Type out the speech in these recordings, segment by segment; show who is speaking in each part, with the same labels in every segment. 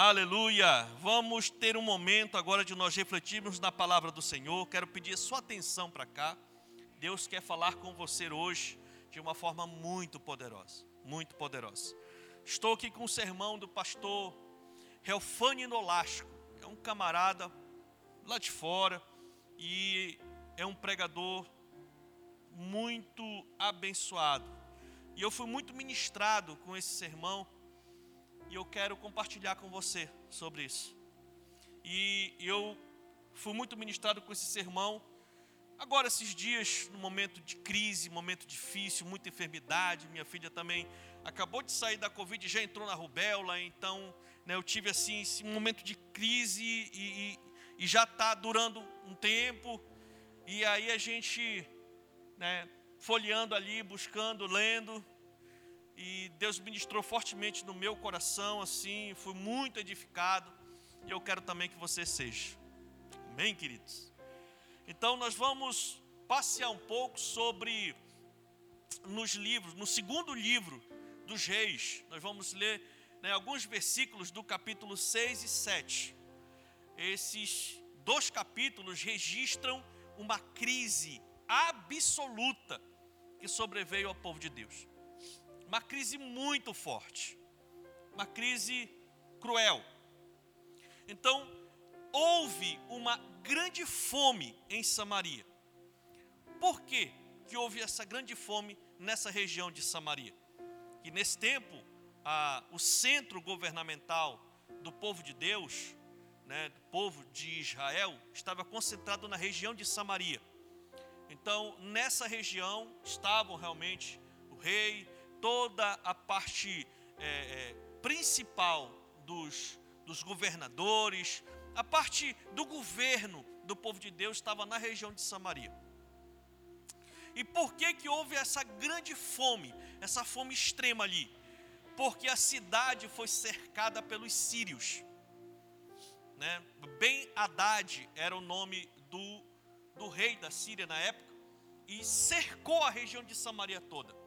Speaker 1: Aleluia! Vamos ter um momento agora de nós refletirmos na palavra do Senhor. Quero pedir sua atenção para cá. Deus quer falar com você hoje de uma forma muito poderosa, muito poderosa. Estou aqui com o sermão do pastor Relfane Nolasco. É um camarada lá de fora e é um pregador muito abençoado. E eu fui muito ministrado com esse sermão e eu quero compartilhar com você sobre isso. E eu fui muito ministrado com esse sermão. Agora, esses dias, no momento de crise, momento difícil, muita enfermidade, minha filha também acabou de sair da Covid já entrou na rubéola, então né, eu tive assim esse momento de crise e, e, e já está durando um tempo, e aí a gente né, folheando ali, buscando, lendo, e Deus ministrou fortemente no meu coração, assim, fui muito edificado, e eu quero também que você seja. Amém, queridos? Então, nós vamos passear um pouco sobre, nos livros, no segundo livro dos Reis, nós vamos ler né, alguns versículos do capítulo 6 e 7. Esses dois capítulos registram uma crise absoluta que sobreveio ao povo de Deus uma crise muito forte, uma crise cruel. Então, houve uma grande fome em Samaria. Por que que houve essa grande fome nessa região de Samaria? Que nesse tempo, a, o centro governamental do povo de Deus, né, do povo de Israel, estava concentrado na região de Samaria. Então, nessa região estavam realmente o rei, toda a parte é, é, principal dos, dos governadores, a parte do governo do povo de Deus estava na região de Samaria. E por que que houve essa grande fome, essa fome extrema ali? Porque a cidade foi cercada pelos sírios. Né? Ben Haddad era o nome do, do rei da Síria na época e cercou a região de Samaria toda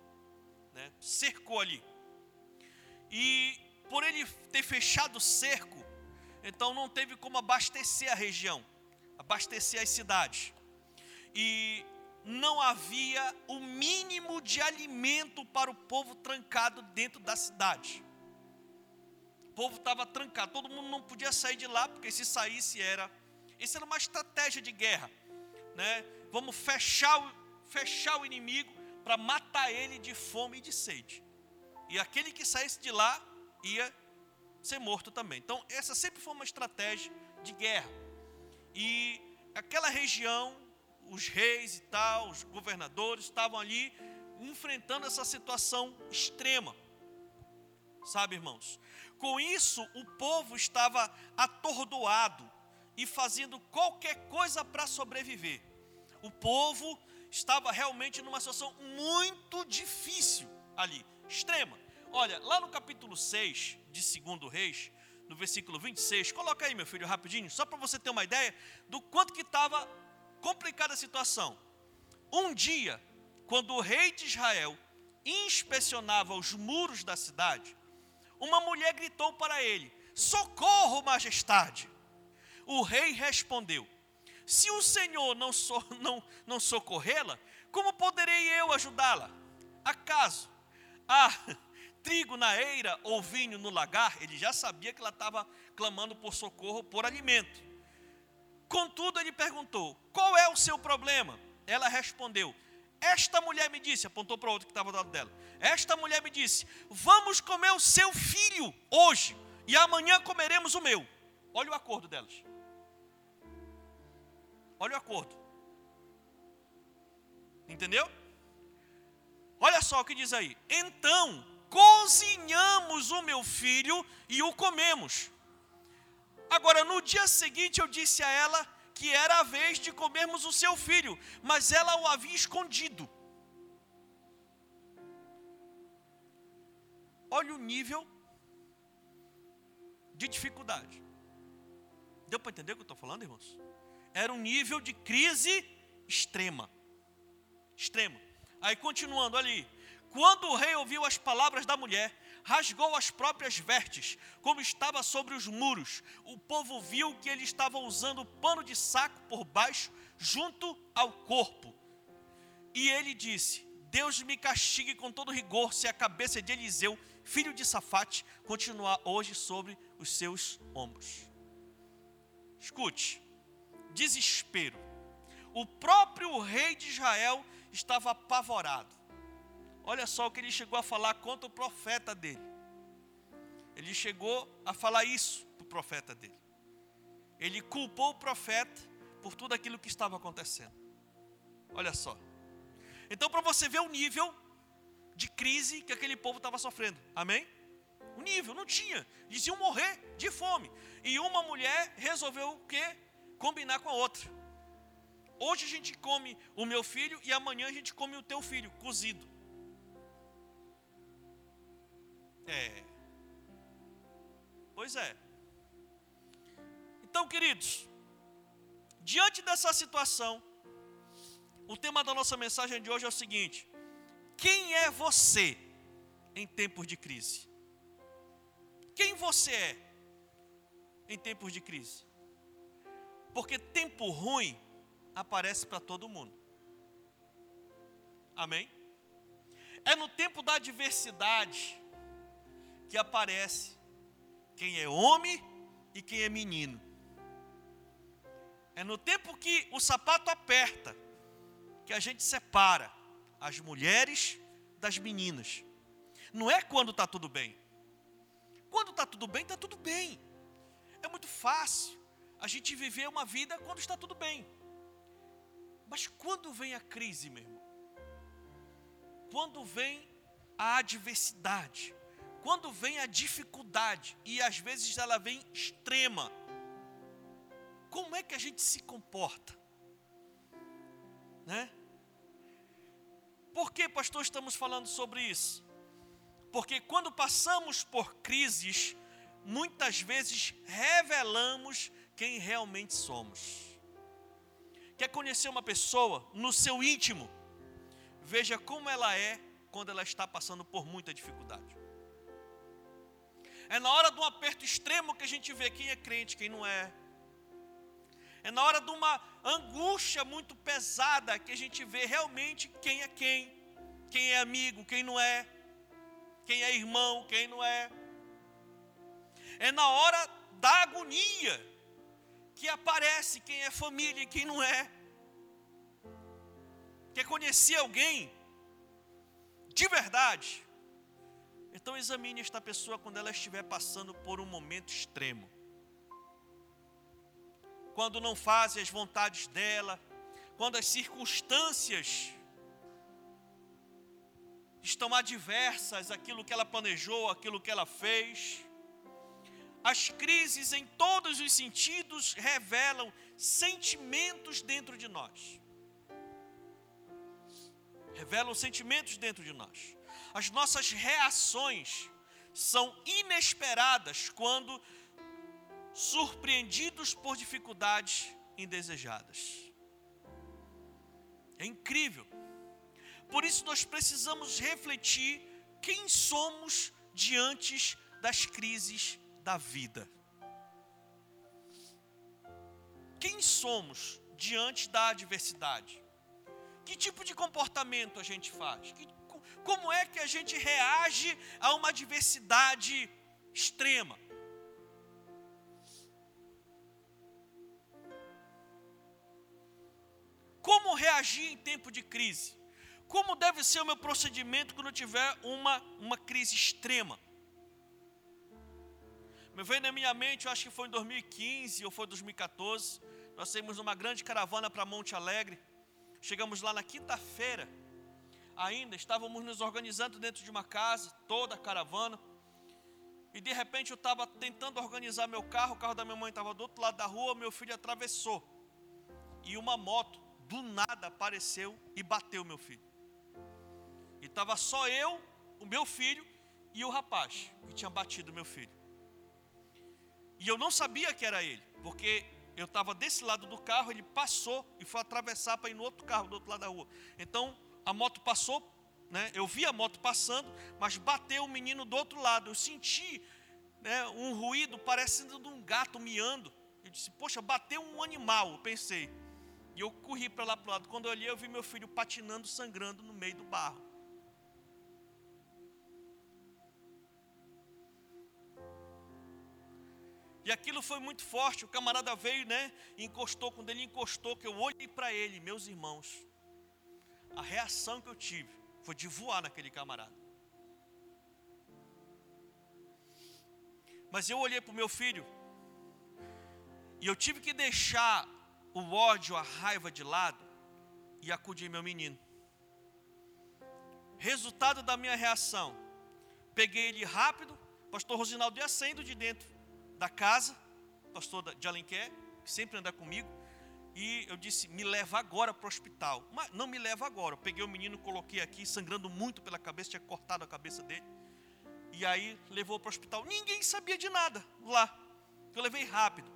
Speaker 1: né, cercou ali. E por ele ter fechado o cerco, então não teve como abastecer a região, abastecer as cidades. E não havia o mínimo de alimento para o povo trancado dentro da cidade. O povo estava trancado, todo mundo não podia sair de lá, porque se saísse era. Isso era uma estratégia de guerra. Né? Vamos fechar o, fechar o inimigo para matar ele de fome e de sede. E aquele que saísse de lá ia ser morto também. Então, essa sempre foi uma estratégia de guerra. E aquela região, os reis e tal, os governadores estavam ali enfrentando essa situação extrema. Sabe, irmãos? Com isso, o povo estava atordoado e fazendo qualquer coisa para sobreviver. O povo estava realmente numa situação muito difícil ali, extrema. Olha, lá no capítulo 6 de 2 Reis, no versículo 26, coloca aí, meu filho, rapidinho, só para você ter uma ideia do quanto que estava complicada a situação. Um dia, quando o rei de Israel inspecionava os muros da cidade, uma mulher gritou para ele: Socorro, majestade! O rei respondeu: se o Senhor não, so, não, não socorrê-la, como poderei eu ajudá-la? Acaso há trigo na eira ou vinho no lagar? Ele já sabia que ela estava clamando por socorro, por alimento. Contudo, ele perguntou: Qual é o seu problema? Ela respondeu: Esta mulher me disse, apontou para outro que estava do lado dela. Esta mulher me disse: Vamos comer o seu filho hoje, e amanhã comeremos o meu. Olha o acordo delas. Olha o acordo. Entendeu? Olha só o que diz aí. Então, cozinhamos o meu filho e o comemos. Agora, no dia seguinte, eu disse a ela que era a vez de comermos o seu filho, mas ela o havia escondido. Olha o nível de dificuldade. Deu para entender o que eu estou falando, irmãos? Era um nível de crise extrema. Extrema. Aí continuando ali. Quando o rei ouviu as palavras da mulher, rasgou as próprias vestes, como estava sobre os muros. O povo viu que ele estava usando pano de saco por baixo, junto ao corpo. E ele disse: Deus me castigue com todo rigor se a cabeça de Eliseu, filho de Safate, continuar hoje sobre os seus ombros. Escute, desespero. O próprio rei de Israel estava apavorado. Olha só o que ele chegou a falar contra o profeta dele. Ele chegou a falar isso para o profeta dele. Ele culpou o profeta por tudo aquilo que estava acontecendo. Olha só. Então, para você ver o nível de crise que aquele povo estava sofrendo. Amém? O nível, não tinha. Eles iam morrer de fome. E uma mulher resolveu o quê? Combinar com a outra. Hoje a gente come o meu filho e amanhã a gente come o teu filho, cozido. É. Pois é. Então, queridos, diante dessa situação, o tema da nossa mensagem de hoje é o seguinte: quem é você em tempos de crise? Quem você é em tempos de crise? Porque tempo ruim aparece para todo mundo. Amém? É no tempo da adversidade que aparece quem é homem e quem é menino. É no tempo que o sapato aperta que a gente separa as mulheres das meninas. Não é quando está tudo bem. Quando está tudo bem, está tudo bem. É muito fácil a gente viver uma vida quando está tudo bem. Mas quando vem a crise, meu irmão? Quando vem a adversidade, quando vem a dificuldade, e às vezes ela vem extrema, como é que a gente se comporta? Né? Por que, pastor, estamos falando sobre isso? Porque quando passamos por crises, muitas vezes revelamos quem realmente somos. Quer conhecer uma pessoa no seu íntimo? Veja como ela é quando ela está passando por muita dificuldade. É na hora de um aperto extremo que a gente vê quem é crente, quem não é. É na hora de uma angústia muito pesada que a gente vê realmente quem é quem, quem é amigo, quem não é, quem é irmão, quem não é. É na hora da agonia que aparece quem é família e quem não é. Quer conhecer alguém de verdade? Então examine esta pessoa quando ela estiver passando por um momento extremo. Quando não faz as vontades dela, quando as circunstâncias estão adversas àquilo que ela planejou, àquilo que ela fez. As crises em todos os sentidos revelam sentimentos dentro de nós. Revelam sentimentos dentro de nós as nossas reações são inesperadas quando surpreendidos por dificuldades indesejadas. É incrível. Por isso nós precisamos refletir quem somos diante das crises da vida. Quem somos diante da adversidade? Que tipo de comportamento a gente faz? Que como é que a gente reage a uma adversidade extrema? Como reagir em tempo de crise? Como deve ser o meu procedimento quando tiver uma, uma crise extrema? Me veio na minha mente, eu acho que foi em 2015 ou foi 2014, nós saímos numa grande caravana para Monte Alegre. Chegamos lá na quinta-feira ainda, estávamos nos organizando dentro de uma casa, toda a caravana. E de repente eu estava tentando organizar meu carro, o carro da minha mãe estava do outro lado da rua, meu filho atravessou. E uma moto do nada apareceu e bateu meu filho. E estava só eu, o meu filho e o rapaz que tinha batido meu filho. E eu não sabia que era ele, porque eu estava desse lado do carro, ele passou e foi atravessar para ir no outro carro do outro lado da rua. Então a moto passou né? Eu vi a moto passando, mas bateu o menino do outro lado. Eu senti né, um ruído parecendo de um gato miando. Eu disse, poxa, bateu um animal, eu pensei. E eu corri para lá para o lado. Quando eu olhei, eu vi meu filho patinando, sangrando no meio do barro. E aquilo foi muito forte. O camarada veio, né? Encostou. Quando ele encostou, que eu olhei para ele, meus irmãos. A reação que eu tive foi de voar naquele camarada. Mas eu olhei para o meu filho. E eu tive que deixar o ódio, a raiva de lado e acudir meu menino. Resultado da minha reação: peguei ele rápido, pastor Rosinaldo ia saindo de dentro da casa, pastor de Alenquer, que sempre anda comigo, e eu disse: me leva agora para o hospital. Mas não me leva agora. Eu peguei o menino, coloquei aqui, sangrando muito pela cabeça, tinha cortado a cabeça dele. E aí levou para o hospital. Ninguém sabia de nada lá. Eu levei rápido.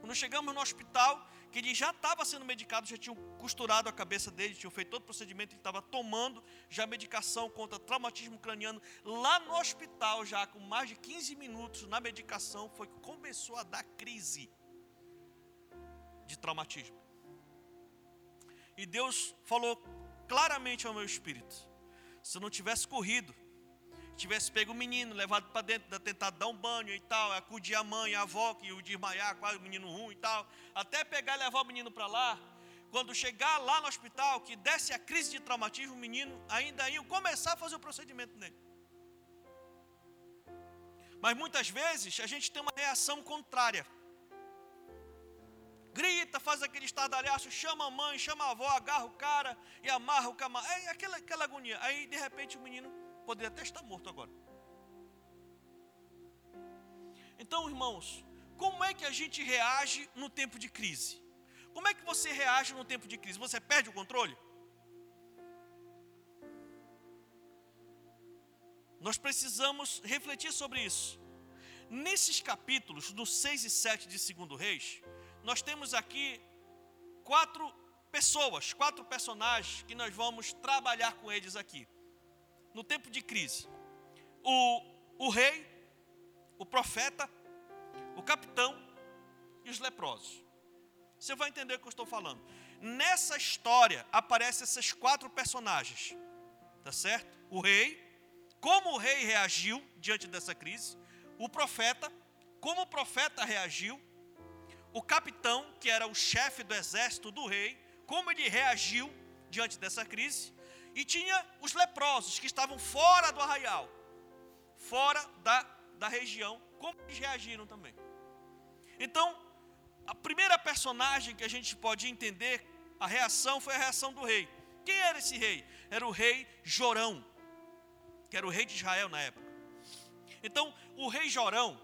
Speaker 1: Quando chegamos no hospital, que ele já estava sendo medicado, já tinham costurado a cabeça dele, tinham feito todo o procedimento, ele estava tomando já medicação contra traumatismo craniano. Lá no hospital, já com mais de 15 minutos na medicação, foi que começou a dar crise de traumatismo. E Deus falou claramente ao meu espírito: se eu não tivesse corrido, tivesse pego o menino, levado para dentro, tentado dar um banho e tal, acudir a mãe, a avó, que o desmaiar, quase o menino ruim e tal, até pegar e levar o menino para lá. Quando chegar lá no hospital, que desse a crise de traumatismo, o menino ainda ia começar a fazer o procedimento nele. Mas muitas vezes a gente tem uma reação contrária. Grita, faz aquele estardalhaço, chama a mãe, chama a avó, agarra o cara e amarra o camarada. É aquela, aquela agonia. Aí, de repente, o menino Poderia até estar morto agora. Então, irmãos, como é que a gente reage no tempo de crise? Como é que você reage no tempo de crise? Você perde o controle? Nós precisamos refletir sobre isso. Nesses capítulos, do 6 e 7 de 2 Reis, nós temos aqui quatro pessoas, quatro personagens que nós vamos trabalhar com eles aqui no tempo de crise, o, o rei, o profeta, o capitão e os leprosos. Você vai entender o que eu estou falando. Nessa história aparecem esses quatro personagens, tá certo? O rei, como o rei reagiu diante dessa crise, o profeta, como o profeta reagiu, o capitão, que era o chefe do exército do rei, como ele reagiu diante dessa crise, e tinha os leprosos que estavam fora do arraial, fora da, da região, como eles reagiram também. Então, a primeira personagem que a gente pode entender a reação foi a reação do rei. Quem era esse rei? Era o rei Jorão, que era o rei de Israel na época. Então, o rei Jorão,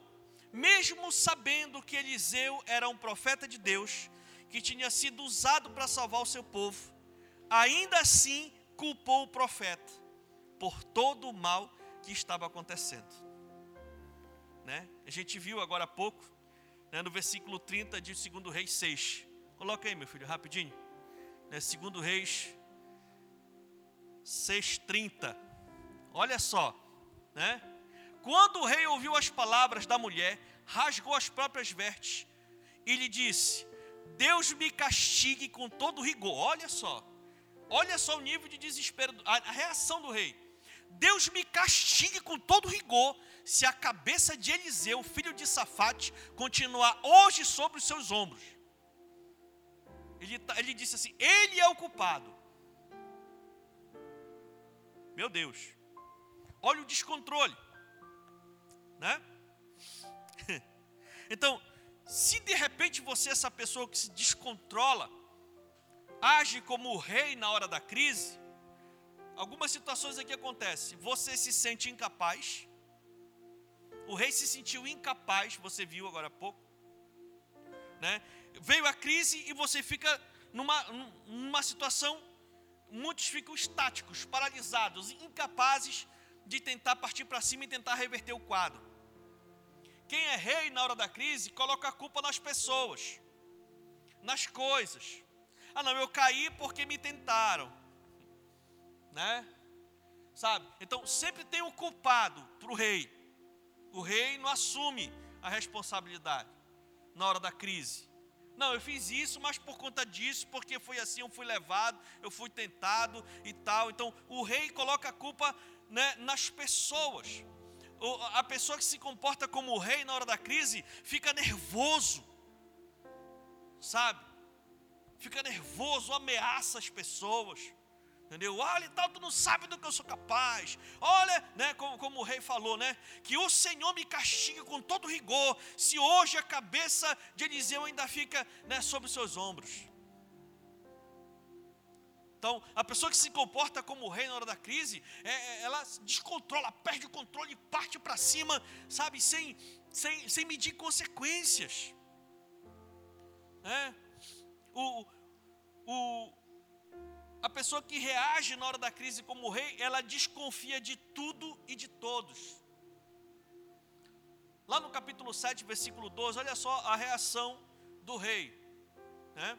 Speaker 1: mesmo sabendo que Eliseu era um profeta de Deus, que tinha sido usado para salvar o seu povo, ainda assim culpou o profeta por todo o mal que estava acontecendo. Né? A gente viu agora há pouco, né, no versículo 30 de 2 Reis 6. Coloca aí, meu filho, rapidinho. Né, 2 Reis 6,30. Olha só, né? Quando o rei ouviu as palavras da mulher, rasgou as próprias vestes e lhe disse: Deus me castigue com todo rigor. Olha só, Olha só o nível de desespero, a, reação do rei. Deus me castigue com todo rigor se a cabeça de Eliseu, filho de Safate, continuar hoje sobre os seus ombros. Ele, tá, ele disse assim: Ele é o culpado. Meu Deus, olha o descontrole, né? Então, se de repente você é essa pessoa que se descontrola, age como o rei na hora da crise, algumas situações aqui acontecem. Você se sente incapaz. O rei se sentiu incapaz, você viu agora há pouco. Né? Veio a crise e você fica numa, numa situação, muitos ficam estáticos, paralisados, incapazes de tentar partir para cima e tentar reverter o quadro. Quem é rei na hora da crise coloca a culpa nas pessoas, nas coisas. Ah, não, eu caí porque me tentaram. Né? Sabe? Então sempre tem um culpado para o rei. O rei não assume a responsabilidade na hora da crise. Não, eu fiz isso, mas por conta disso, porque foi assim, eu fui levado, eu fui tentado e tal. Então, o rei coloca a culpa né, nas pessoas. A pessoa que se comporta como o rei na hora da crise fica nervoso, sabe? Fica nervoso, ameaça as pessoas. Entendeu? Olha, tal, tu não sabe do que eu sou capaz. Olha, né, como, como o rei falou, né? Que o Senhor me castigue com todo rigor, se hoje a cabeça de Eliseu ainda fica né, sobre os seus ombros. Então, a pessoa que se comporta como rei na hora da crise, é, é ela descontrola, perde o controle e parte para cima, sabe, sem, sem, sem medir consequências. É? O, o, a pessoa que reage na hora da crise como rei, ela desconfia de tudo e de todos. Lá no capítulo 7, versículo 12, olha só a reação do rei. Né?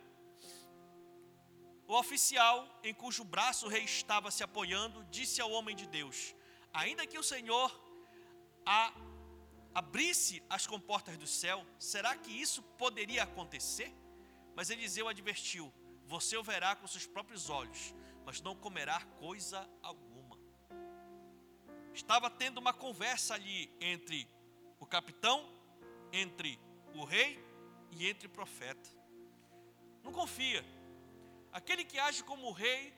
Speaker 1: O oficial em cujo braço o rei estava se apoiando, disse ao homem de Deus: Ainda que o Senhor a, abrisse as comportas do céu, será que isso poderia acontecer? Mas Eliseu advertiu: você o verá com seus próprios olhos, mas não comerá coisa alguma. Estava tendo uma conversa ali entre o capitão, entre o rei e entre o profeta. Não confia. Aquele que age como rei,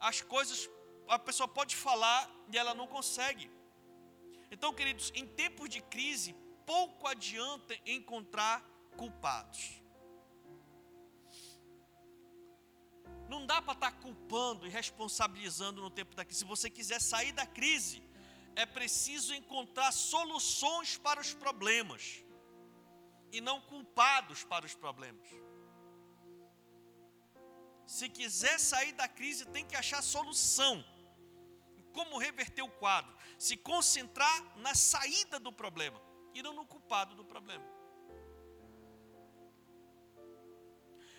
Speaker 1: as coisas a pessoa pode falar e ela não consegue. Então, queridos, em tempos de crise, pouco adianta encontrar culpados. Não dá para estar tá culpando e responsabilizando no tempo da crise. Se você quiser sair da crise, é preciso encontrar soluções para os problemas e não culpados para os problemas. Se quiser sair da crise, tem que achar solução. Como reverter o quadro? Se concentrar na saída do problema e não no culpado do problema.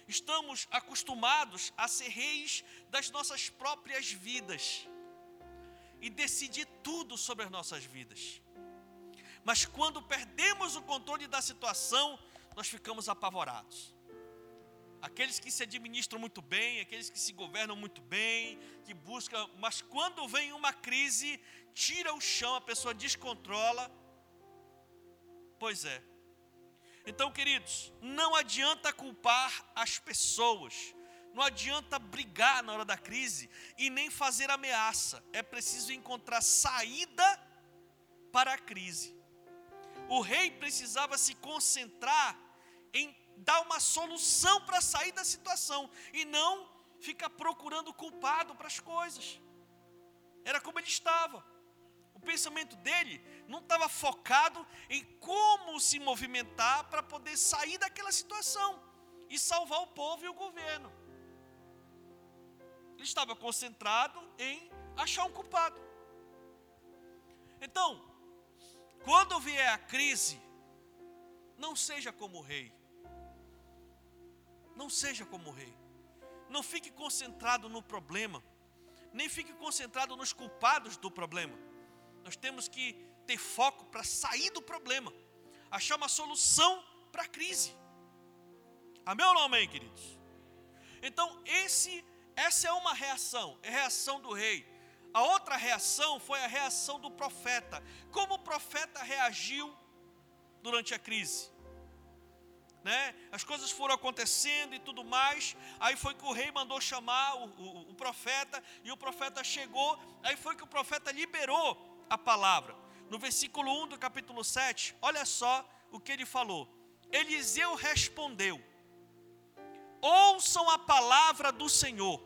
Speaker 1: Estamos acostumados a ser reis das nossas próprias vidas e decidir tudo sobre as nossas vidas. Mas quando perdemos o controle da situação, nós ficamos apavorados. Aqueles que se administram muito bem, aqueles que se governam muito bem, que buscam, mas quando vem uma crise, tira o chão, a pessoa descontrola. Pois é, então, queridos, não adianta culpar as pessoas, não adianta brigar na hora da crise e nem fazer ameaça, é preciso encontrar saída para a crise. O rei precisava se concentrar em dar uma solução para sair da situação e não ficar procurando culpado para as coisas. Era como ele estava pensamento dele não estava focado em como se movimentar para poder sair daquela situação e salvar o povo e o governo. Ele estava concentrado em achar um culpado. Então, quando vier a crise, não seja como o rei. Não seja como o rei. Não fique concentrado no problema, nem fique concentrado nos culpados do problema nós temos que ter foco para sair do problema, achar uma solução para a crise. Amém ou não amém, queridos? Então, esse, essa é uma reação, é a reação do rei. A outra reação foi a reação do profeta. Como o profeta reagiu durante a crise? Né? As coisas foram acontecendo e tudo mais. Aí foi que o rei mandou chamar o, o, o profeta, e o profeta chegou. Aí foi que o profeta liberou a palavra. No versículo 1 do capítulo 7, olha só o que ele falou. Eliseu respondeu: Ouçam a palavra do Senhor.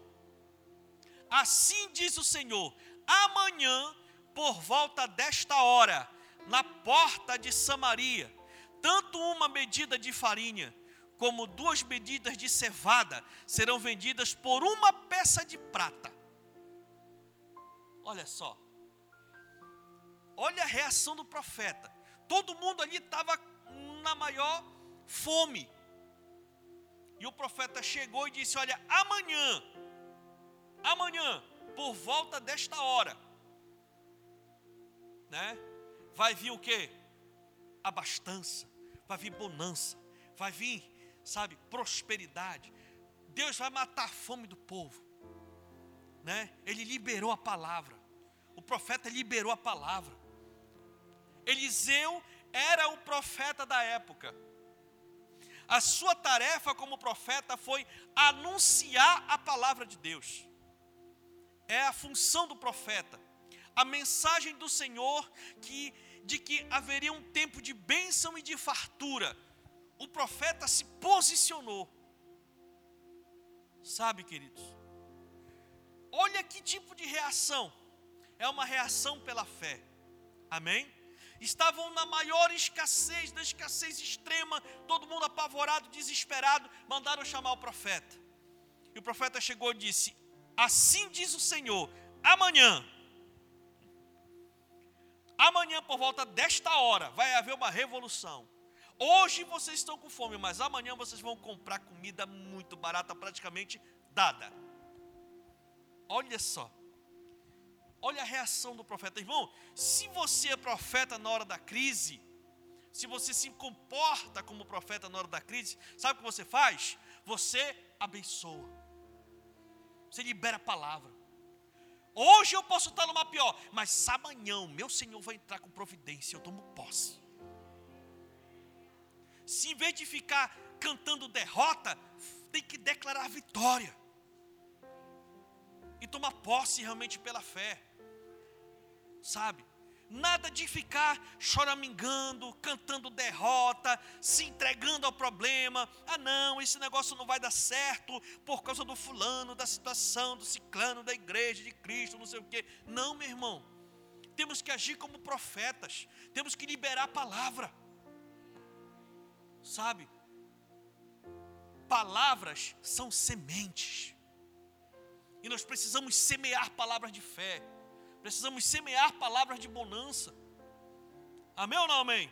Speaker 1: Assim diz o Senhor: amanhã, por volta desta hora, na porta de Samaria, tanto uma medida de farinha como duas medidas de cevada serão vendidas por uma peça de prata. Olha só. Olha a reação do profeta. Todo mundo ali estava na maior fome. E o profeta chegou e disse: Olha, amanhã, amanhã, por volta desta hora, né? Vai vir o quê? Abastança, vai vir bonança, vai vir, sabe, prosperidade. Deus vai matar a fome do povo, né? Ele liberou a palavra. O profeta liberou a palavra. Eliseu era o profeta da época. A sua tarefa como profeta foi anunciar a palavra de Deus. É a função do profeta. A mensagem do Senhor que de que haveria um tempo de bênção e de fartura. O profeta se posicionou. Sabe, queridos? Olha que tipo de reação. É uma reação pela fé. Amém? Estavam na maior escassez, na escassez extrema, todo mundo apavorado, desesperado, mandaram chamar o profeta. E o profeta chegou e disse: Assim diz o Senhor, amanhã, amanhã por volta desta hora, vai haver uma revolução. Hoje vocês estão com fome, mas amanhã vocês vão comprar comida muito barata, praticamente dada. Olha só. Olha a reação do profeta. Irmão, se você é profeta na hora da crise, se você se comporta como profeta na hora da crise, sabe o que você faz? Você abençoa. Você libera a palavra. Hoje eu posso estar numa pior, mas amanhã meu Senhor vai entrar com providência, eu tomo posse. Se em vez de ficar cantando derrota, tem que declarar vitória. E tomar posse realmente pela fé sabe? Nada de ficar choramingando, cantando derrota, se entregando ao problema. Ah, não, esse negócio não vai dar certo por causa do fulano, da situação, do ciclano, da igreja, de Cristo, não sei o quê. Não, meu irmão. Temos que agir como profetas, temos que liberar a palavra. Sabe? Palavras são sementes. E nós precisamos semear palavras de fé Precisamos semear palavras de bonança. Amém ou não amém?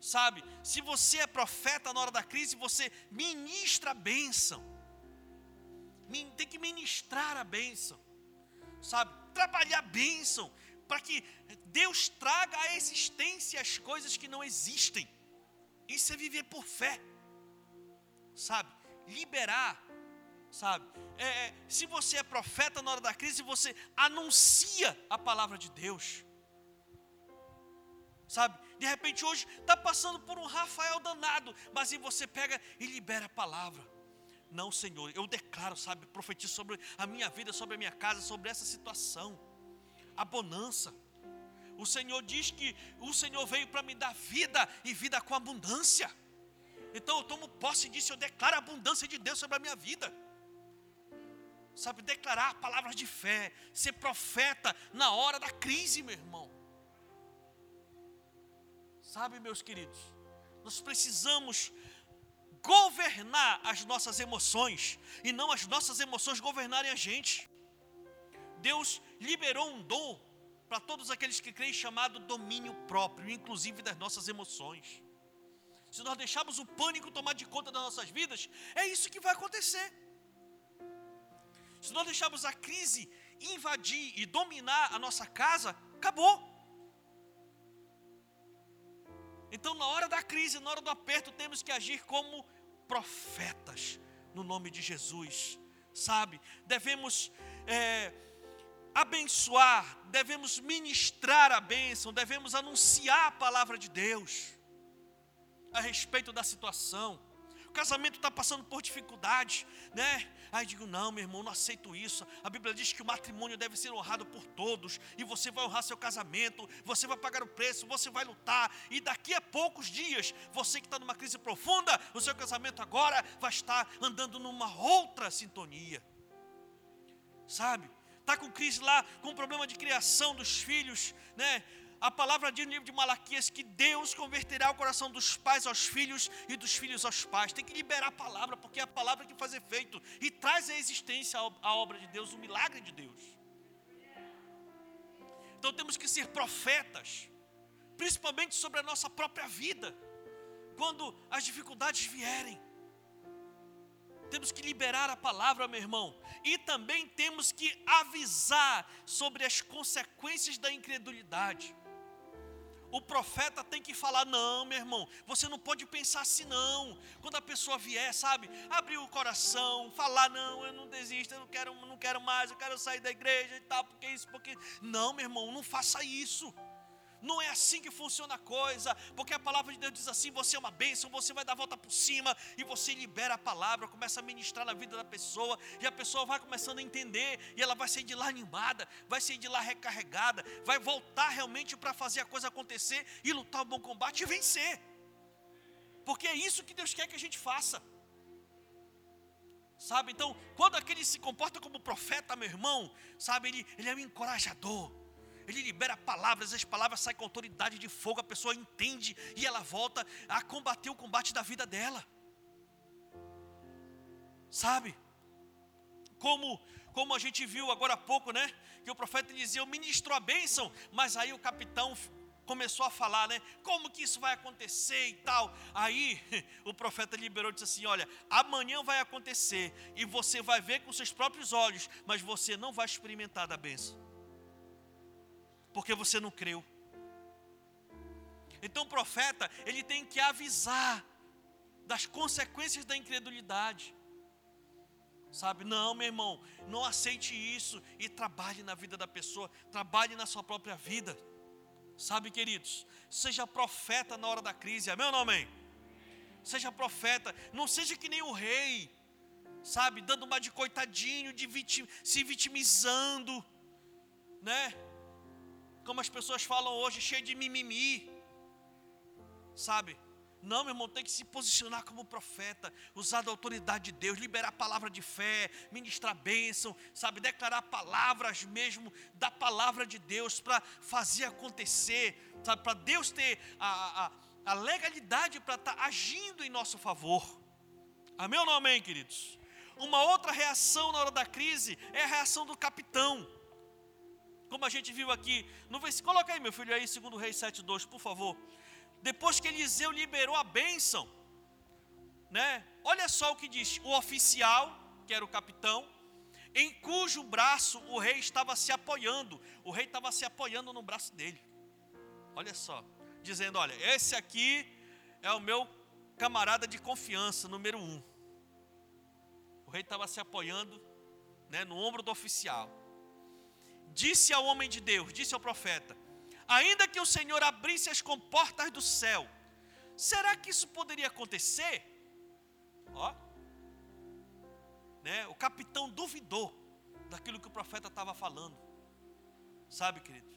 Speaker 1: Sabe, se você é profeta na hora da crise, você ministra a bênção. Tem que ministrar a bênção. Sabe, trabalhar a bênção para que Deus traga à existência as coisas que não existem. Isso é viver por fé. Sabe, liberar sabe? É, é, se você é profeta na hora da crise, você anuncia a palavra de Deus, sabe? De repente hoje está passando por um Rafael danado, mas aí você pega e libera a palavra. Não, Senhor, eu declaro, sabe, profetizo sobre a minha vida, sobre a minha casa, sobre essa situação, a bonança. O Senhor diz que o Senhor veio para me dar vida e vida com abundância. Então eu tomo posse disso, eu declaro a abundância de Deus sobre a minha vida sabe, declarar palavras de fé, ser profeta na hora da crise, meu irmão. Sabe, meus queridos, nós precisamos governar as nossas emoções e não as nossas emoções governarem a gente. Deus liberou um dom para todos aqueles que creem chamado domínio próprio, inclusive das nossas emoções. Se nós deixarmos o pânico tomar de conta das nossas vidas, é isso que vai acontecer. Se nós deixarmos a crise invadir e dominar a nossa casa, acabou. Então, na hora da crise, na hora do aperto, temos que agir como profetas, no nome de Jesus, sabe? Devemos é, abençoar, devemos ministrar a bênção, devemos anunciar a palavra de Deus a respeito da situação. Casamento está passando por dificuldades, né? Aí digo, não, meu irmão, não aceito isso. A Bíblia diz que o matrimônio deve ser honrado por todos, e você vai honrar seu casamento, você vai pagar o preço, você vai lutar, e daqui a poucos dias, você que está numa crise profunda, o seu casamento agora vai estar andando numa outra sintonia. Sabe? Está com crise lá, com problema de criação dos filhos, né? A palavra diz no livro de Malaquias que Deus converterá o coração dos pais aos filhos e dos filhos aos pais. Tem que liberar a palavra, porque é a palavra que faz efeito e traz à existência a obra de Deus, o milagre de Deus. Então temos que ser profetas, principalmente sobre a nossa própria vida, quando as dificuldades vierem. Temos que liberar a palavra, meu irmão. E também temos que avisar sobre as consequências da incredulidade. O profeta tem que falar: não, meu irmão, você não pode pensar assim, não. Quando a pessoa vier, sabe, abrir o coração, falar: não, eu não desisto, eu não quero, não quero mais, eu quero sair da igreja e tal, porque isso, porque. Não, meu irmão, não faça isso. Não é assim que funciona a coisa, porque a palavra de Deus diz assim: você é uma bênção, você vai dar a volta por cima e você libera a palavra, começa a ministrar na vida da pessoa, e a pessoa vai começando a entender, e ela vai sair de lá animada, vai sair de lá recarregada, vai voltar realmente para fazer a coisa acontecer e lutar o bom combate e vencer, porque é isso que Deus quer que a gente faça. Sabe, então, quando aquele se comporta como profeta, meu irmão, sabe, ele, ele é um encorajador ele libera palavras, as palavras saem com autoridade de fogo, a pessoa entende e ela volta a combater o combate da vida dela. Sabe? Como, como a gente viu agora há pouco, né? Que o profeta dizia, eu ministro a bênção, mas aí o capitão começou a falar, né? Como que isso vai acontecer e tal. Aí o profeta liberou e disse assim: Olha, amanhã vai acontecer e você vai ver com seus próprios olhos, mas você não vai experimentar da bênção porque você não creu. Então o profeta, ele tem que avisar das consequências da incredulidade. Sabe, não, meu irmão, não aceite isso e trabalhe na vida da pessoa, trabalhe na sua própria vida. Sabe, queridos, seja profeta na hora da crise, amém ou não amém? Seja profeta, não seja que nem o rei, sabe, dando uma de coitadinho, de vitim, se vitimizando, né? Como as pessoas falam hoje, cheio de mimimi. Sabe? Não, meu irmão, tem que se posicionar como profeta, usar da autoridade de Deus, liberar a palavra de fé, ministrar bênção, sabe, declarar palavras mesmo da palavra de Deus para fazer acontecer, sabe, para Deus ter a, a, a legalidade para estar tá agindo em nosso favor. Amém ou não amém, queridos? Uma outra reação na hora da crise é a reação do capitão como a gente viu aqui no coloca aí meu filho aí, segundo Reis 7:2, por favor. Depois que Eliseu liberou a bênção, né? Olha só o que diz: o oficial, que era o capitão, em cujo braço o rei estava se apoiando, o rei estava se apoiando no braço dele. Olha só, dizendo: olha, esse aqui é o meu camarada de confiança, número um. O rei estava se apoiando né, no ombro do oficial disse ao homem de Deus, disse ao profeta: Ainda que o Senhor abrisse as comportas do céu, será que isso poderia acontecer? Ó, né? O capitão duvidou daquilo que o profeta estava falando, sabe, querido?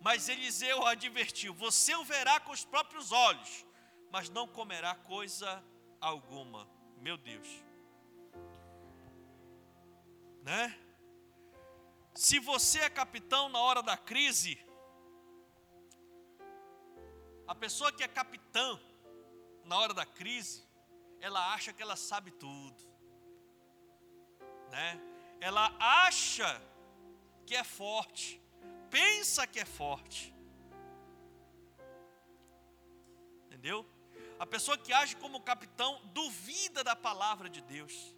Speaker 1: Mas Eliseu advertiu: Você o verá com os próprios olhos, mas não comerá coisa alguma. Meu Deus, né? Se você é capitão na hora da crise, a pessoa que é capitã na hora da crise, ela acha que ela sabe tudo, né? Ela acha que é forte, pensa que é forte, entendeu? A pessoa que age como capitão duvida da palavra de Deus.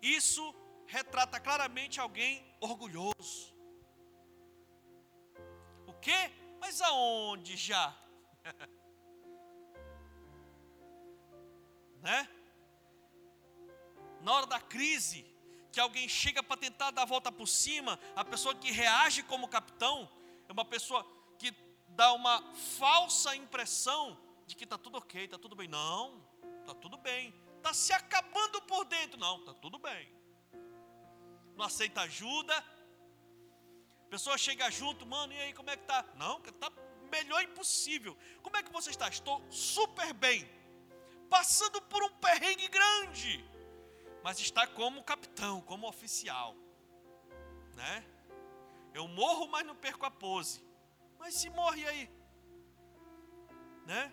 Speaker 1: Isso retrata claramente alguém orgulhoso. O quê? Mas aonde já? né? Na hora da crise, que alguém chega para tentar dar a volta por cima, a pessoa que reage como capitão é uma pessoa que dá uma falsa impressão de que está tudo ok, está tudo bem. Não, está tudo bem está se acabando por dentro. Não, está tudo bem. Não aceita ajuda. A pessoa chega junto, mano, e aí como é que tá? Não, está melhor impossível. Como é que você está? Estou super bem. Passando por um perrengue grande. Mas está como capitão, como oficial. Né? Eu morro, mas não perco a pose. Mas se morre aí, né?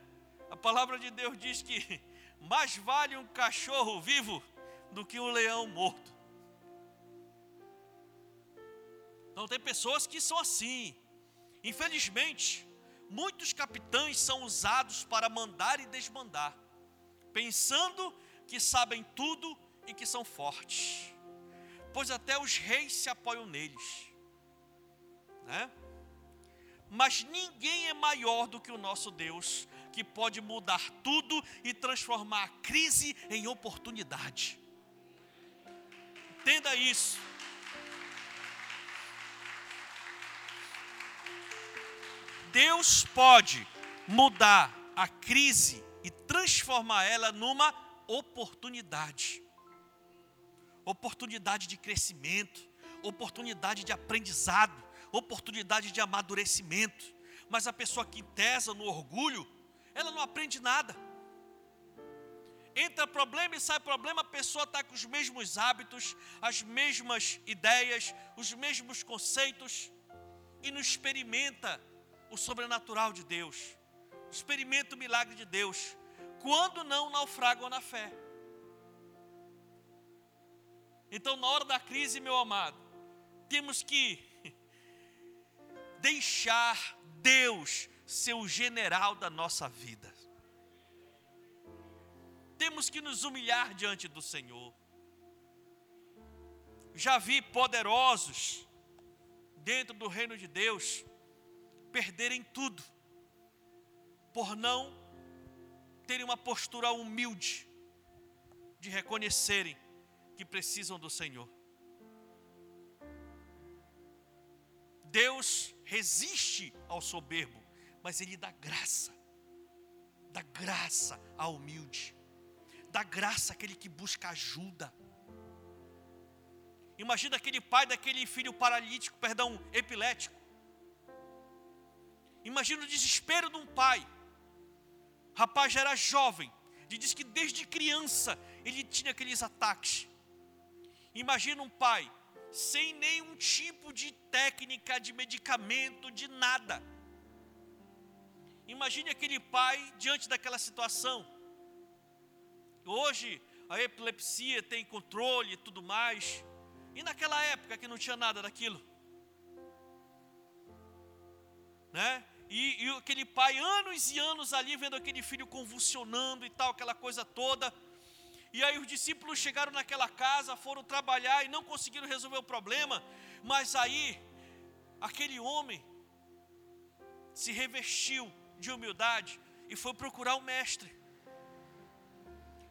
Speaker 1: A palavra de Deus diz que mais vale um cachorro vivo do que um leão morto. Então tem pessoas que são assim. Infelizmente, muitos capitães são usados para mandar e desmandar. pensando que sabem tudo e que são fortes, pois até os reis se apoiam neles. Né? Mas ninguém é maior do que o nosso Deus, que pode mudar tudo e transformar a crise em oportunidade. Entenda isso. Deus pode mudar a crise e transformar ela numa oportunidade. Oportunidade de crescimento, oportunidade de aprendizado, oportunidade de amadurecimento. Mas a pessoa que tesa no orgulho, ela não aprende nada. Entra problema e sai problema, a pessoa está com os mesmos hábitos, as mesmas ideias, os mesmos conceitos e não experimenta o sobrenatural de Deus, experimenta o milagre de Deus, quando não naufragam na fé. Então, na hora da crise, meu amado, temos que deixar Deus ser o general da nossa vida. Temos que nos humilhar diante do Senhor. Já vi poderosos dentro do reino de Deus perderem tudo por não terem uma postura humilde de reconhecerem que precisam do Senhor. Deus resiste ao soberbo, mas Ele dá graça, dá graça ao humilde, dá graça àquele que busca ajuda. Imagina aquele pai daquele filho paralítico, perdão, epilético. Imagina o desespero de um pai. Rapaz já era jovem, e diz que desde criança ele tinha aqueles ataques. Imagina um pai sem nenhum tipo de técnica, de medicamento, de nada. Imagine aquele pai diante daquela situação. Hoje a epilepsia tem controle e tudo mais. E naquela época que não tinha nada daquilo. Né? E, e, aquele pai, anos e anos ali, vendo aquele filho convulsionando e tal, aquela coisa toda. E aí os discípulos chegaram naquela casa, foram trabalhar e não conseguiram resolver o problema. Mas aí, aquele homem se revestiu de humildade e foi procurar o mestre.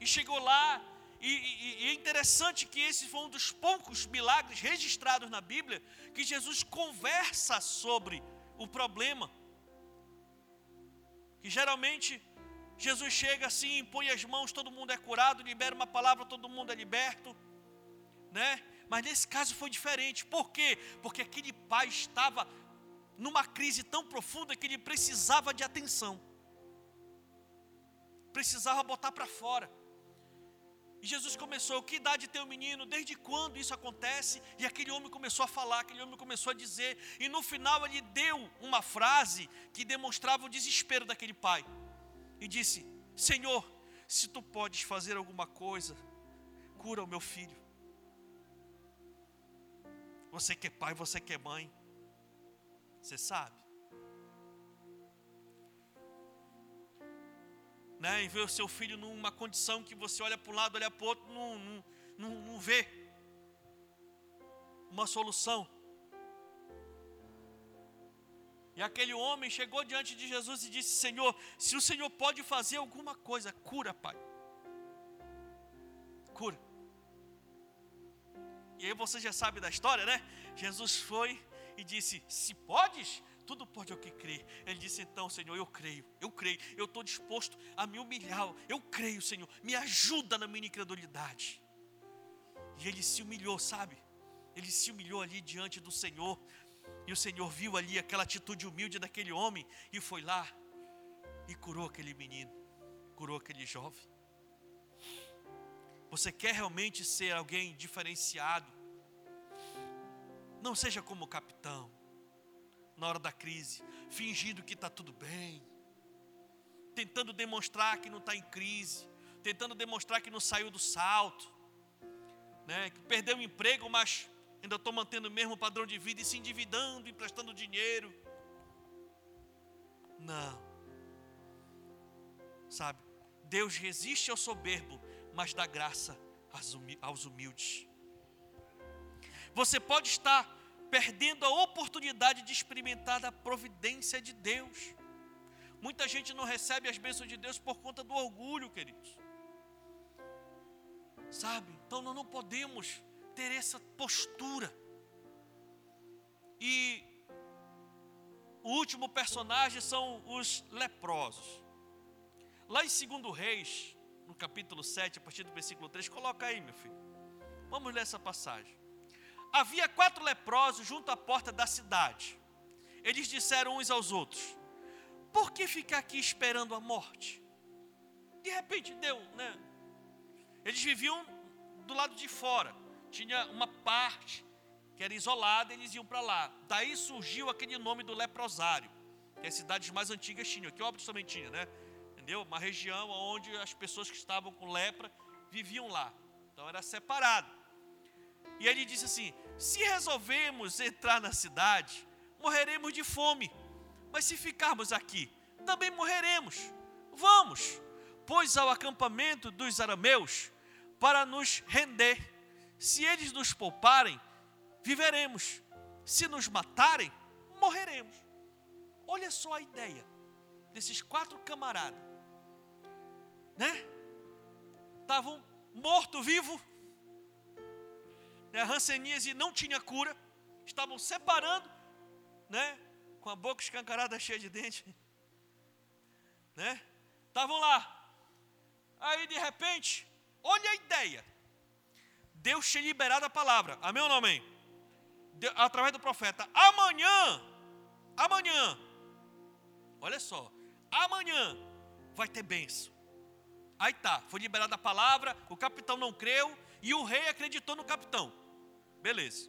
Speaker 1: E chegou lá, e, e, e, é interessante que esse foi um dos poucos milagres registrados na Bíblia que Jesus conversa sobre o problema. Que geralmente Jesus chega assim, impõe as mãos, todo mundo é curado, libera uma palavra, todo mundo é liberto, né? Mas nesse caso foi diferente. Por quê? Porque aquele pai estava numa crise tão profunda que ele precisava de atenção. Precisava botar para fora. E Jesus começou, que idade tem o menino? Desde quando isso acontece? E aquele homem começou a falar, aquele homem começou a dizer, e no final ele deu uma frase que demonstrava o desespero daquele pai e disse: Senhor, se tu podes fazer alguma coisa, cura o meu filho. Você que é pai, você que é mãe, você sabe. Né, e ver o seu filho numa condição que você olha para um lado, olha para o outro, não, não, não, não vê uma solução. E aquele homem chegou diante de Jesus e disse: Senhor, se o Senhor pode fazer alguma coisa, cura, Pai. Cura. E aí você já sabe da história, né? Jesus foi e disse: Se podes, tudo pode ao que crê. Ele disse: Então, Senhor, eu creio, eu creio, eu estou disposto a me humilhar. Eu creio, Senhor, me ajuda na minha incredulidade. E ele se humilhou, sabe? Ele se humilhou ali diante do Senhor, e o Senhor viu ali aquela atitude humilde daquele homem e foi lá e curou aquele menino, curou aquele jovem. Você quer realmente ser alguém diferenciado? Não seja como o capitão, na hora da crise, fingindo que está tudo bem, tentando demonstrar que não está em crise, tentando demonstrar que não saiu do salto, né, que perdeu o emprego, mas ainda estou mantendo o mesmo padrão de vida e se endividando, emprestando dinheiro. Não. Sabe, Deus resiste ao soberbo, mas dá graça aos humildes. Você pode estar perdendo a oportunidade de experimentar a providência de Deus. Muita gente não recebe as bênçãos de Deus por conta do orgulho, queridos. Sabe? Então nós não podemos ter essa postura. E o último personagem são os leprosos. Lá em 2 Reis, no capítulo 7, a partir do versículo 3, coloca aí, meu filho. Vamos ler essa passagem. Havia quatro leprosos junto à porta da cidade. Eles disseram uns aos outros: Por que ficar aqui esperando a morte? De repente deu, né? Eles viviam do lado de fora. Tinha uma parte que era isolada, eles iam para lá. Daí surgiu aquele nome do leprosário, que as cidades mais antigas tinham, que óbvio também tinha, né? Entendeu? Uma região onde as pessoas que estavam com lepra viviam lá. Então era separado. E ele disse assim: se resolvemos entrar na cidade, morreremos de fome. Mas se ficarmos aqui, também morreremos. Vamos, pois ao acampamento dos arameus, para nos render. Se eles nos pouparem, viveremos. Se nos matarem, morreremos. Olha só a ideia desses quatro camaradas, né? Estavam morto vivo, né? Hanseníase não tinha cura, estavam separando, né? Com a boca escancarada cheia de dente, né? Estavam lá. Aí de repente, olha a ideia. Deus tinha liberado a palavra. Amém ou não amém? através do profeta, amanhã, amanhã, olha só, amanhã vai ter benção. Aí tá, foi liberada a palavra, o capitão não creu e o rei acreditou no capitão. Beleza.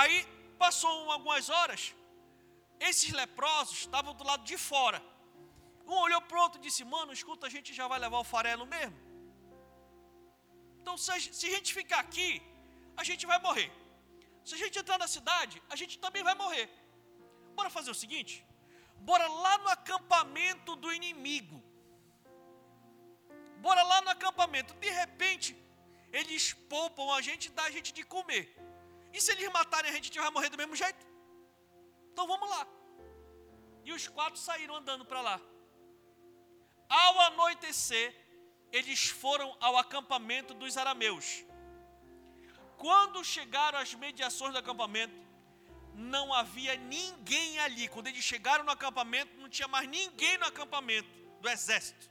Speaker 1: Aí passou algumas horas, esses leprosos estavam do lado de fora. Um olhou para o outro e disse: Mano, escuta, a gente já vai levar o farelo mesmo. Então, se a gente ficar aqui, a gente vai morrer. Se a gente entrar na cidade, a gente também vai morrer. Bora fazer o seguinte: bora lá no acampamento do inimigo. Bora lá no acampamento. De repente, eles poupam a gente e dá a gente de comer. E se eles matarem a gente, a gente vai morrer do mesmo jeito? Então vamos lá. E os quatro saíram andando para lá. Ao anoitecer, eles foram ao acampamento dos arameus. Quando chegaram às mediações do acampamento, não havia ninguém ali. Quando eles chegaram no acampamento, não tinha mais ninguém no acampamento do exército.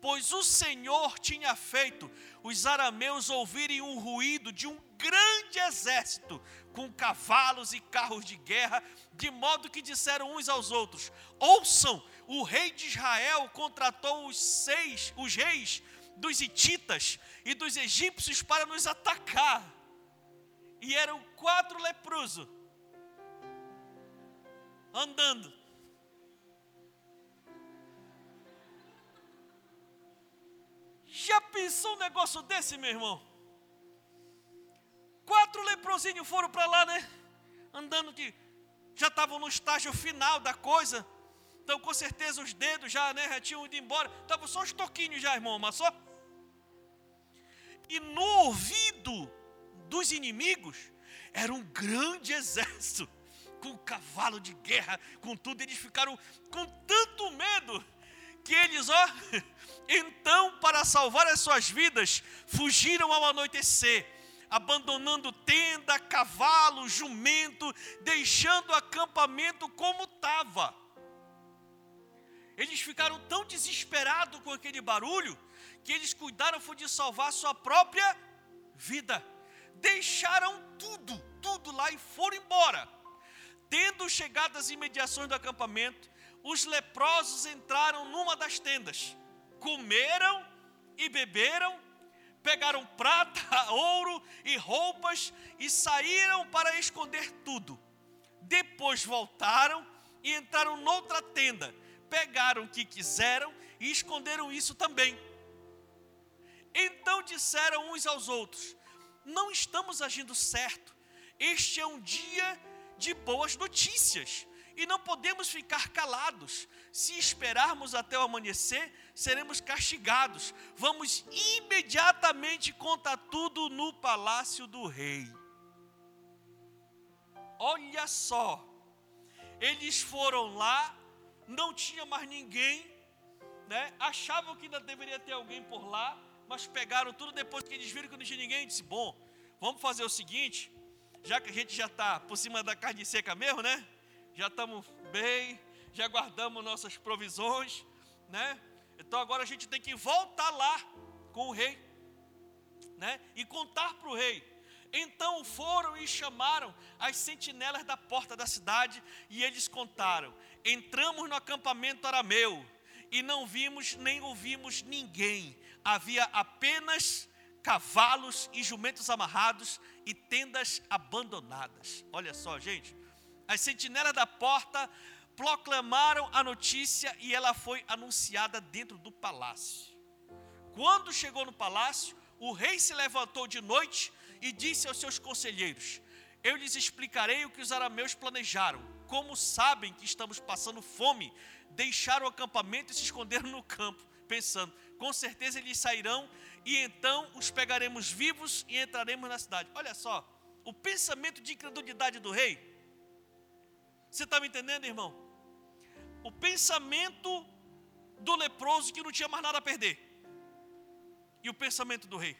Speaker 1: Pois o Senhor tinha feito os arameus ouvirem um ruído de um grande exército, com cavalos e carros de guerra, de modo que disseram uns aos outros: Ouçam, o rei de Israel contratou os seis, os reis dos hititas e dos egípcios para nos atacar e eram quatro leprosos andando. Já pensou um negócio desse, meu irmão? Quatro leprosinhos foram para lá, né? Andando que já estavam no estágio final da coisa. Então, com certeza, os dedos já, né, já tinham ido embora. Estavam só os toquinhos já, irmão, mas só. E no ouvido dos inimigos era um grande exército, com cavalo de guerra, com tudo. Eles ficaram com tanto medo que eles, ó, então, para salvar as suas vidas, fugiram ao anoitecer, abandonando tenda, cavalo, jumento, deixando o acampamento como estava. Eles ficaram tão desesperados com aquele barulho que eles cuidaram foi de salvar sua própria vida deixaram tudo, tudo lá e foram embora. Tendo chegado às imediações do acampamento, os leprosos entraram numa das tendas, comeram e beberam, pegaram prata, ouro e roupas e saíram para esconder tudo. Depois voltaram e entraram noutra tenda, pegaram o que quiseram e esconderam isso também. Então disseram uns aos outros: não estamos agindo certo. Este é um dia de boas notícias. E não podemos ficar calados. Se esperarmos até o amanhecer, seremos castigados. Vamos imediatamente contar tudo no palácio do rei. Olha só, eles foram lá, não tinha mais ninguém, né? achavam que ainda deveria ter alguém por lá, mas pegaram tudo depois que eles viram que não tinha ninguém. Disse: Bom, vamos fazer o seguinte, já que a gente já está por cima da carne seca mesmo, né? Já estamos bem, já guardamos nossas provisões, né? Então agora a gente tem que voltar lá com o rei, né? E contar para o rei então foram e chamaram as sentinelas da porta da cidade, e eles contaram: Entramos no acampamento arameu, e não vimos nem ouvimos ninguém, havia apenas cavalos e jumentos amarrados e tendas abandonadas. Olha só, gente, as sentinelas da porta proclamaram a notícia e ela foi anunciada dentro do palácio. Quando chegou no palácio, o rei se levantou de noite e disse aos seus conselheiros: Eu lhes explicarei o que os arameus planejaram. Como sabem que estamos passando fome, deixaram o acampamento e se esconderam no campo, pensando: com certeza eles sairão e então os pegaremos vivos e entraremos na cidade. Olha só, o pensamento de incredulidade do rei. Você está me entendendo, irmão? O pensamento do leproso que não tinha mais nada a perder. E o pensamento do rei.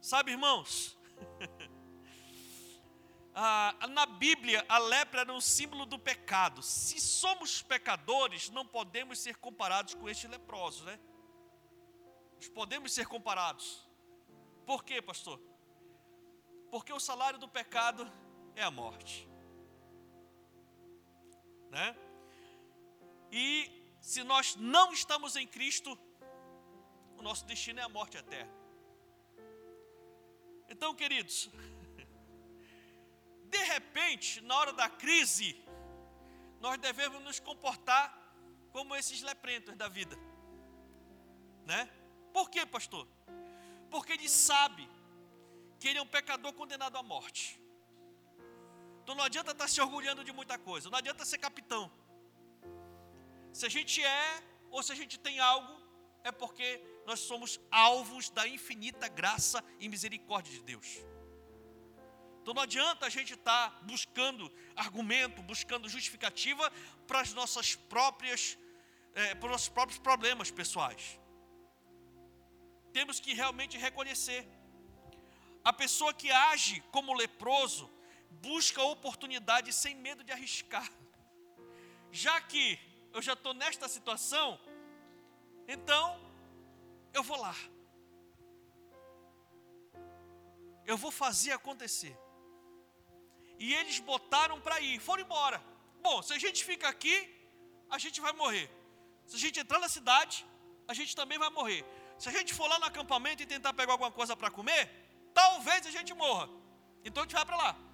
Speaker 1: Sabe, irmãos? ah, na Bíblia, a lepra era um símbolo do pecado. Se somos pecadores, não podemos ser comparados com estes leprosos, né? Nós podemos ser comparados. Por quê, pastor? Porque o salário do pecado é a morte. Né? E se nós não estamos em Cristo, o nosso destino é a morte eterna. Então, queridos, de repente, na hora da crise, nós devemos nos comportar como esses leprentos da vida, né? Por quê, pastor? Porque ele sabe que ele é um pecador condenado à morte. Então não adianta estar se orgulhando de muita coisa, não adianta ser capitão. Se a gente é ou se a gente tem algo, é porque nós somos alvos da infinita graça e misericórdia de Deus. Então não adianta a gente estar tá buscando argumento, buscando justificativa para as nossas próprias, é, para os nossos próprios problemas pessoais. Temos que realmente reconhecer. A pessoa que age como leproso busca oportunidade sem medo de arriscar. Já que eu já estou nesta situação, então eu vou lá. Eu vou fazer acontecer. E eles botaram para ir, foram embora. Bom, se a gente fica aqui, a gente vai morrer. Se a gente entrar na cidade, a gente também vai morrer. Se a gente for lá no acampamento e tentar pegar alguma coisa para comer, talvez a gente morra. Então a gente vai para lá.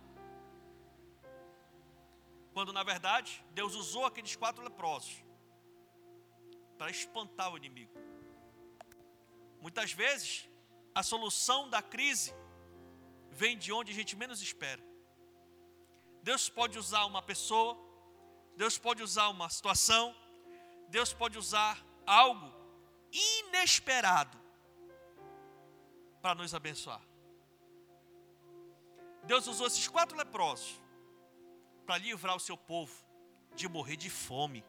Speaker 1: Quando na verdade, Deus usou aqueles quatro leprosos para espantar o inimigo. Muitas vezes, a solução da crise vem de onde a gente menos espera. Deus pode usar uma pessoa, Deus pode usar uma situação, Deus pode usar algo inesperado para nos abençoar. Deus usou esses quatro leprosos para livrar o seu povo de morrer de fome.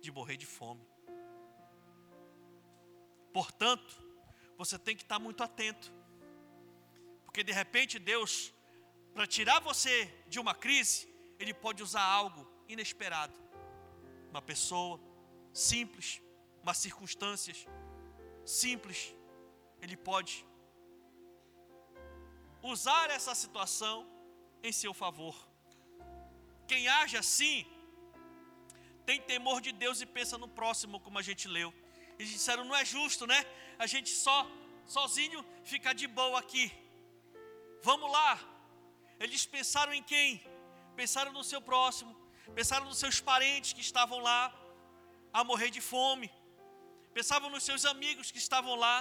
Speaker 1: De morrer de fome. Portanto, você tem que estar muito atento. Porque de repente Deus, para tirar você de uma crise, Ele pode usar algo inesperado. Uma pessoa simples, umas circunstâncias simples. Ele pode usar essa situação em seu favor. Quem age assim, tem temor de Deus e pensa no próximo, como a gente leu. Eles disseram: não é justo, né? A gente só, sozinho, ficar de boa aqui. Vamos lá. Eles pensaram em quem? Pensaram no seu próximo. Pensaram nos seus parentes que estavam lá a morrer de fome. Pensavam nos seus amigos que estavam lá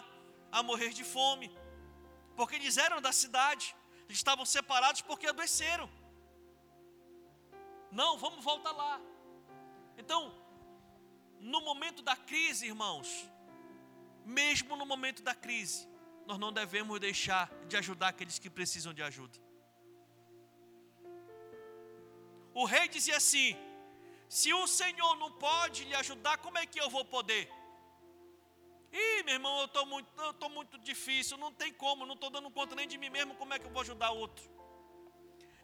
Speaker 1: a morrer de fome. Porque eles eram da cidade. Eles estavam separados porque adoeceram. Não, vamos voltar lá. Então, no momento da crise, irmãos, mesmo no momento da crise, nós não devemos deixar de ajudar aqueles que precisam de ajuda. O rei dizia assim: se o Senhor não pode lhe ajudar, como é que eu vou poder? Ih, meu irmão, eu estou muito, muito difícil, não tem como, não estou dando conta nem de mim mesmo, como é que eu vou ajudar outro?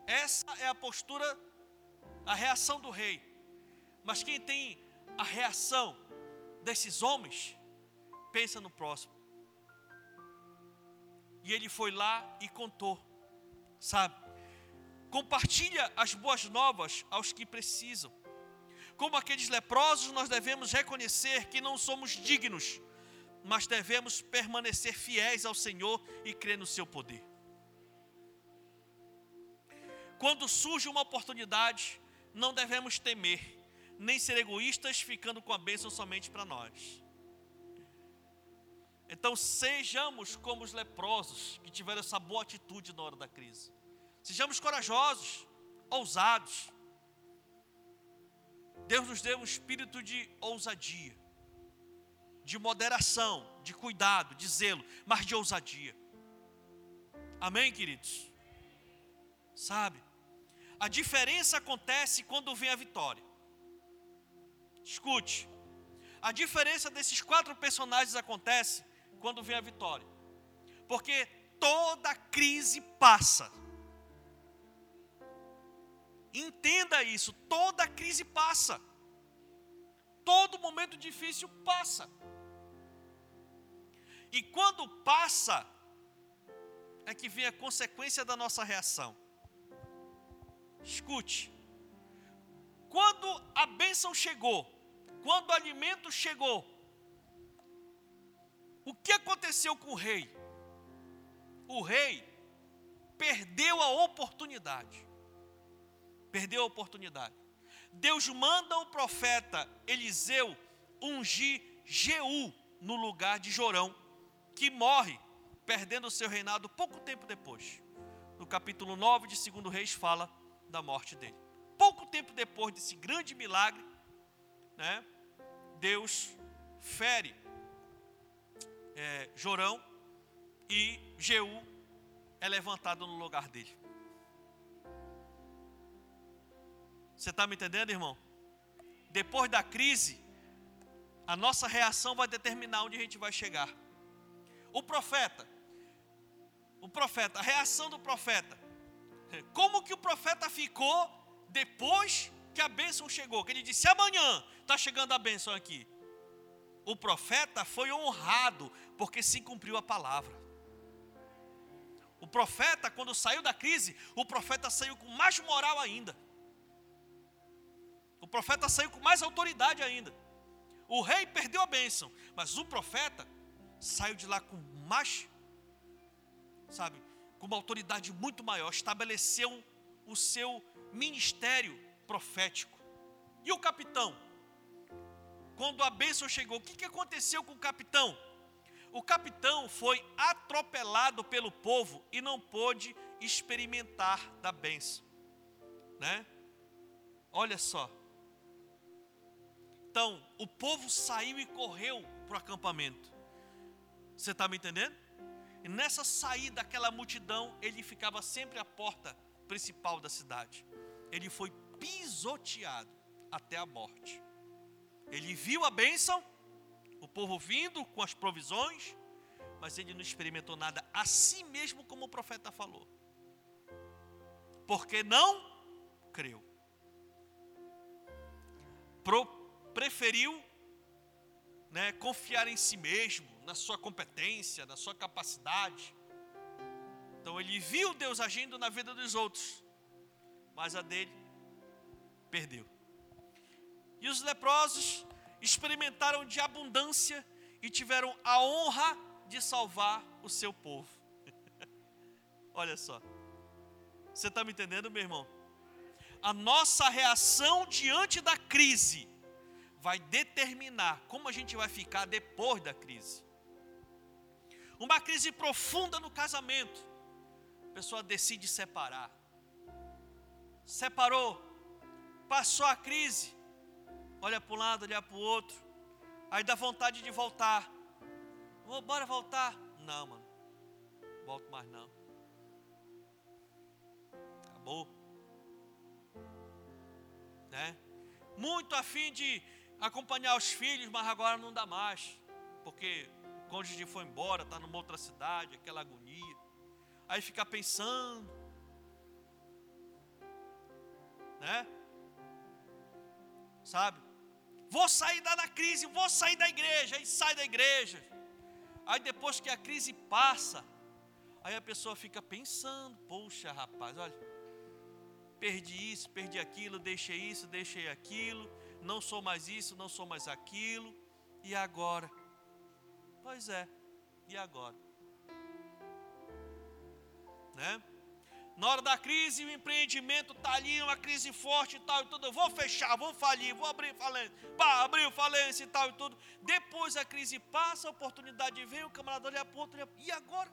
Speaker 1: Essa é a postura, a reação do rei. Mas quem tem a reação desses homens, pensa no próximo. E ele foi lá e contou, sabe? Compartilha as boas novas aos que precisam. Como aqueles leprosos, nós devemos reconhecer que não somos dignos, mas devemos permanecer fiéis ao Senhor e crer no seu poder. Quando surge uma oportunidade, não devemos temer, nem ser egoístas, ficando com a bênção somente para nós. Então sejamos como os leprosos que tiveram essa boa atitude na hora da crise. Sejamos corajosos, ousados. Deus nos deu um espírito de ousadia, de moderação, de cuidado, de zelo, mas de ousadia. Amém, queridos? Sabe? A diferença acontece quando vem a vitória. Escute. A diferença desses quatro personagens acontece quando vem a vitória. Porque toda crise passa. Entenda isso, toda crise passa. Todo momento difícil passa. E quando passa, é que vem a consequência da nossa reação. Escute. Quando a bênção chegou, quando o alimento chegou, o que aconteceu com o rei? O rei perdeu a oportunidade. Perdeu a oportunidade. Deus manda o profeta Eliseu ungir Jeú no lugar de Jorão, que morre, perdendo o seu reinado pouco tempo depois. No capítulo 9 de 2 Reis fala da morte dele. Pouco tempo depois desse grande milagre, né, Deus fere é, Jorão e Jeú é levantado no lugar dele. Você está me entendendo, irmão? Depois da crise, a nossa reação vai determinar onde a gente vai chegar. O profeta, o profeta, a reação do profeta. Como que o profeta ficou depois que a bênção chegou? Que ele disse: amanhã está chegando a bênção aqui o profeta foi honrado porque se cumpriu a palavra. O profeta, quando saiu da crise, o profeta saiu com mais moral ainda. O profeta saiu com mais autoridade ainda. O rei perdeu a bênção, mas o profeta saiu de lá com mais, sabe, com uma autoridade muito maior, estabeleceu o seu ministério profético. E o capitão? quando a bênção chegou, o que, que aconteceu com o capitão? O capitão foi atropelado pelo povo e não pôde experimentar da bênção, né? Olha só. Então, o povo saiu e correu para o acampamento. Você está me entendendo? E nessa saída daquela multidão, ele ficava sempre à porta principal da cidade. Ele foi pisoteado até a morte. Ele viu a bênção, o povo vindo com as provisões, mas ele não experimentou nada a si mesmo, como o profeta falou. Porque não creu. Pro, preferiu né, confiar em si mesmo, na sua competência, na sua capacidade. Então ele viu Deus agindo na vida dos outros, mas a dele perdeu. E os leprosos experimentaram de abundância e tiveram a honra de salvar o seu povo. Olha só. Você está me entendendo, meu irmão? A nossa reação diante da crise vai determinar como a gente vai ficar depois da crise. Uma crise profunda no casamento. A pessoa decide separar. Separou Passou a crise, olha para um lado, olha para o outro, aí dá vontade de voltar. Oh, bora voltar. Não, mano, volto mais não. Acabou. Né? Muito afim de acompanhar os filhos, mas agora não dá mais, porque o cônjuge foi embora, está numa outra cidade, aquela agonia. Aí fica pensando, né? Sabe? Vou sair da crise, vou sair da igreja, aí sai da igreja. Aí depois que a crise passa, aí a pessoa fica pensando, poxa rapaz, olha, perdi isso, perdi aquilo, deixei isso, deixei aquilo, não sou mais isso, não sou mais aquilo, e agora? Pois é, e agora? Né? Na hora da crise, o empreendimento está ali, uma crise forte e tal e tudo. Eu vou fechar, vou falir, vou abrir falência. Pá, abriu falência e tal e tudo. Depois a crise passa, a oportunidade vem, o camarada olha para o outro, e agora?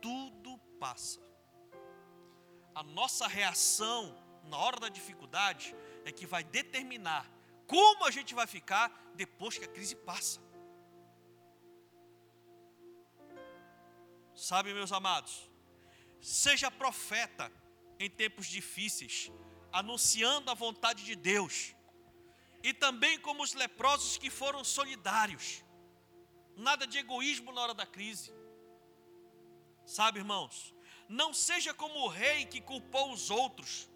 Speaker 1: Tudo passa. A nossa reação na hora da dificuldade é que vai determinar como a gente vai ficar depois que a crise passa. Sabe, meus amados, seja profeta em tempos difíceis, anunciando a vontade de Deus, e também como os leprosos que foram solidários, nada de egoísmo na hora da crise. Sabe, irmãos, não seja como o rei que culpou os outros,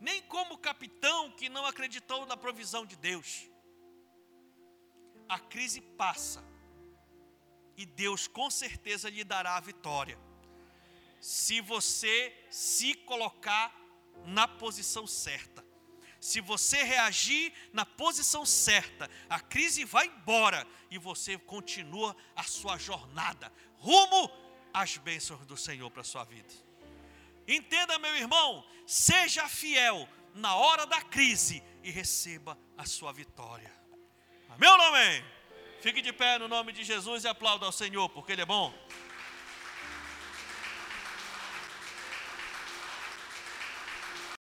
Speaker 1: nem como o capitão que não acreditou na provisão de Deus. A crise passa, e Deus com certeza lhe dará a vitória. Se você se colocar na posição certa. Se você reagir na posição certa, a crise vai embora e você continua a sua jornada rumo às bênçãos do Senhor para a sua vida. Entenda, meu irmão, seja fiel na hora da crise e receba a sua vitória. Amém ou não amém? Fique de pé no nome de Jesus e aplauda ao Senhor, porque Ele é bom.